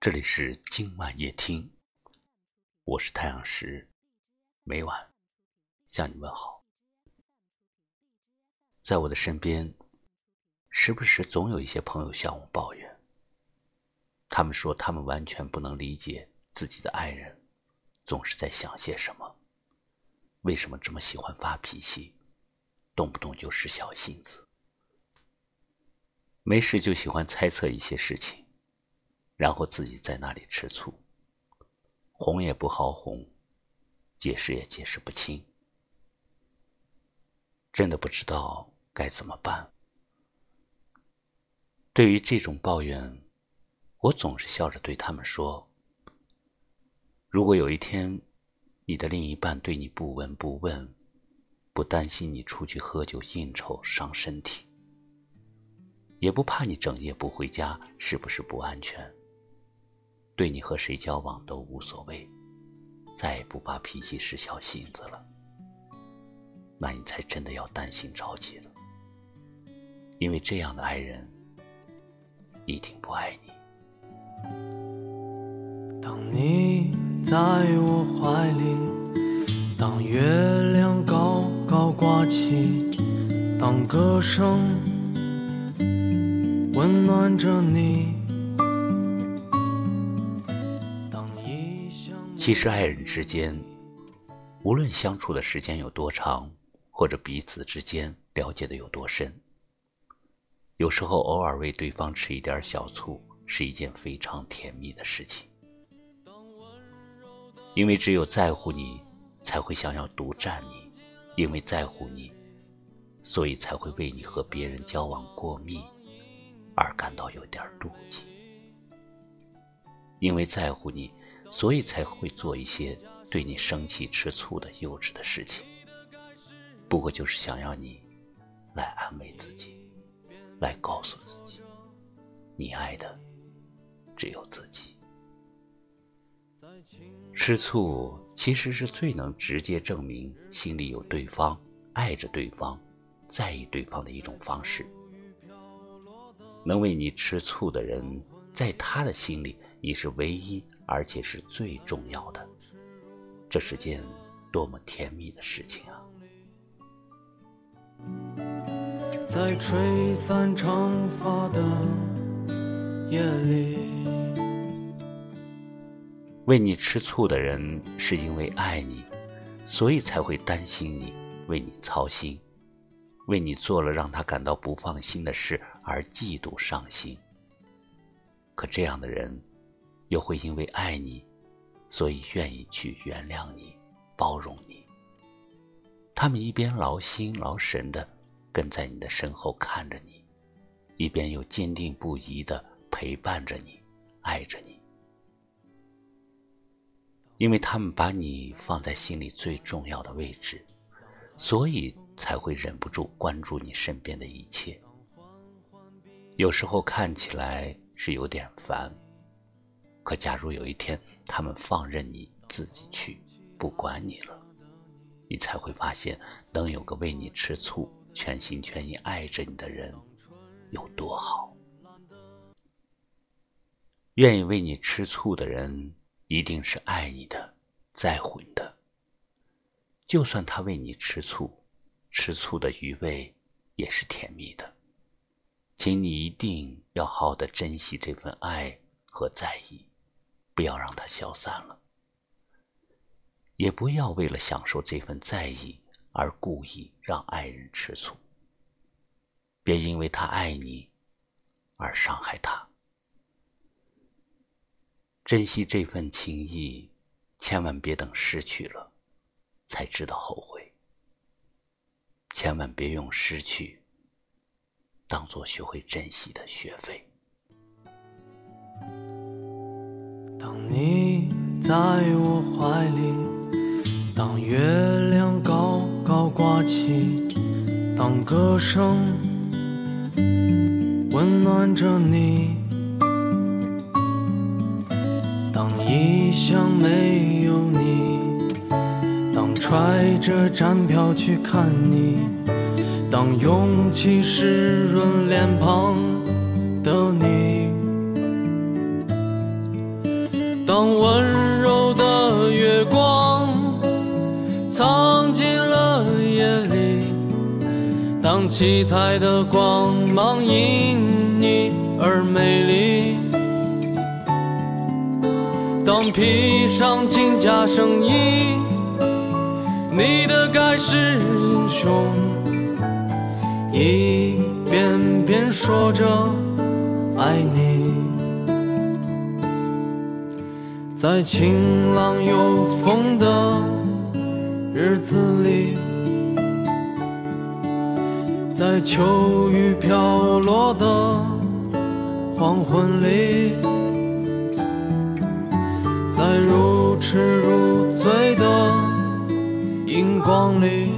这里是今晚夜听，我是太阳石，每晚向你问好。在我的身边，时不时总有一些朋友向我抱怨，他们说他们完全不能理解自己的爱人总是在想些什么，为什么这么喜欢发脾气，动不动就是小性子，没事就喜欢猜测一些事情。然后自己在那里吃醋，哄也不好哄，解释也解释不清，真的不知道该怎么办。对于这种抱怨，我总是笑着对他们说：“如果有一天，你的另一半对你不闻不问，不担心你出去喝酒应酬伤身体，也不怕你整夜不回家是不是不安全。”对你和谁交往都无所谓，再也不发脾气使小性子了，那你才真的要担心着急了，因为这样的爱人一定不爱你。当你在我怀里，当月亮高高挂起，当歌声温暖着你。其实，爱人之间，无论相处的时间有多长，或者彼此之间了解的有多深，有时候偶尔为对方吃一点小醋，是一件非常甜蜜的事情。因为只有在乎你，才会想要独占你；因为在乎你，所以才会为你和别人交往过密而感到有点妒忌；因为在乎你。所以才会做一些对你生气吃醋的幼稚的事情，不过就是想要你来安慰自己，来告诉自己，你爱的只有自己。吃醋其实是最能直接证明心里有对方、爱着对方、在意对方的一种方式。能为你吃醋的人，在他的心里，你是唯一。而且是最重要的，这是件多么甜蜜的事情啊！在吹散长发的夜里，为你吃醋的人是因为爱你，所以才会担心你，为你操心，为你做了让他感到不放心的事而嫉妒伤心。可这样的人。又会因为爱你，所以愿意去原谅你、包容你。他们一边劳心劳神的跟在你的身后看着你，一边又坚定不移的陪伴着你、爱着你。因为他们把你放在心里最重要的位置，所以才会忍不住关注你身边的一切。有时候看起来是有点烦。可假如有一天他们放任你自己去，不管你了，你才会发现，能有个为你吃醋、全心全意爱着你的人有多好。愿意为你吃醋的人，一定是爱你的、在乎你的。就算他为你吃醋，吃醋的余味也是甜蜜的。请你一定要好好的珍惜这份爱和在意。不要让它消散了，也不要为了享受这份在意而故意让爱人吃醋。别因为他爱你而伤害他。珍惜这份情谊，千万别等失去了才知道后悔。千万别用失去当做学会珍惜的学费。当你在我怀里，当月亮高高挂起，当歌声温暖着你，当异乡没有你，当揣着站票去看你，当勇气湿润脸庞的你。温柔的月光藏进了夜里，当七彩的光芒因你而美丽，当披上金甲圣衣，你的盖世英雄，一遍遍说着爱你。在晴朗有风的日子里，在秋雨飘落的黄昏里，在如痴如醉的荧光里，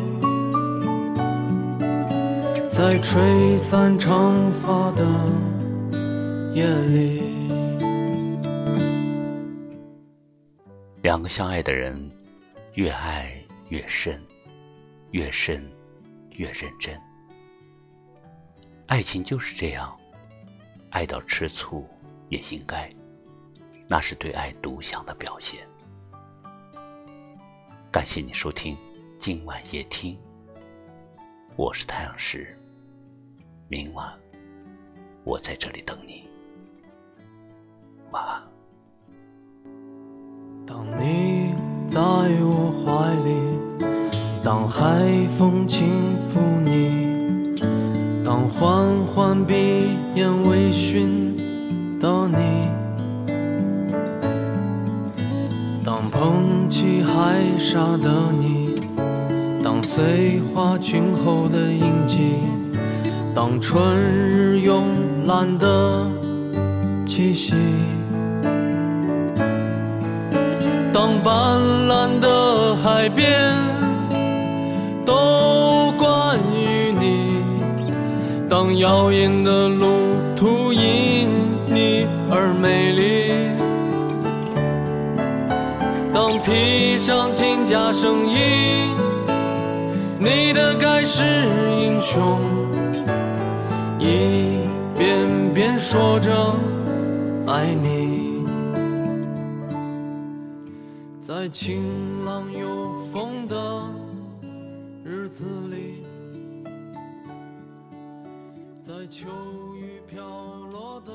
在吹散长发的夜里。两个相爱的人，越爱越深，越深越认真。爱情就是这样，爱到吃醋也应该，那是对爱独享的表现。感谢你收听今晚夜听，我是太阳石，明晚我在这里等你，晚安。你在我怀里，当海风轻抚你，当缓缓闭眼微醺的你，当捧起海沙的你，当碎花裙后的印记，当春日慵懒的气息。斑斓的海边都关于你，当耀眼的路途因你而美丽，当披上金甲圣衣，你的盖世英雄，一遍遍说着爱你。在晴朗有风的日子里，在秋雨飘落的。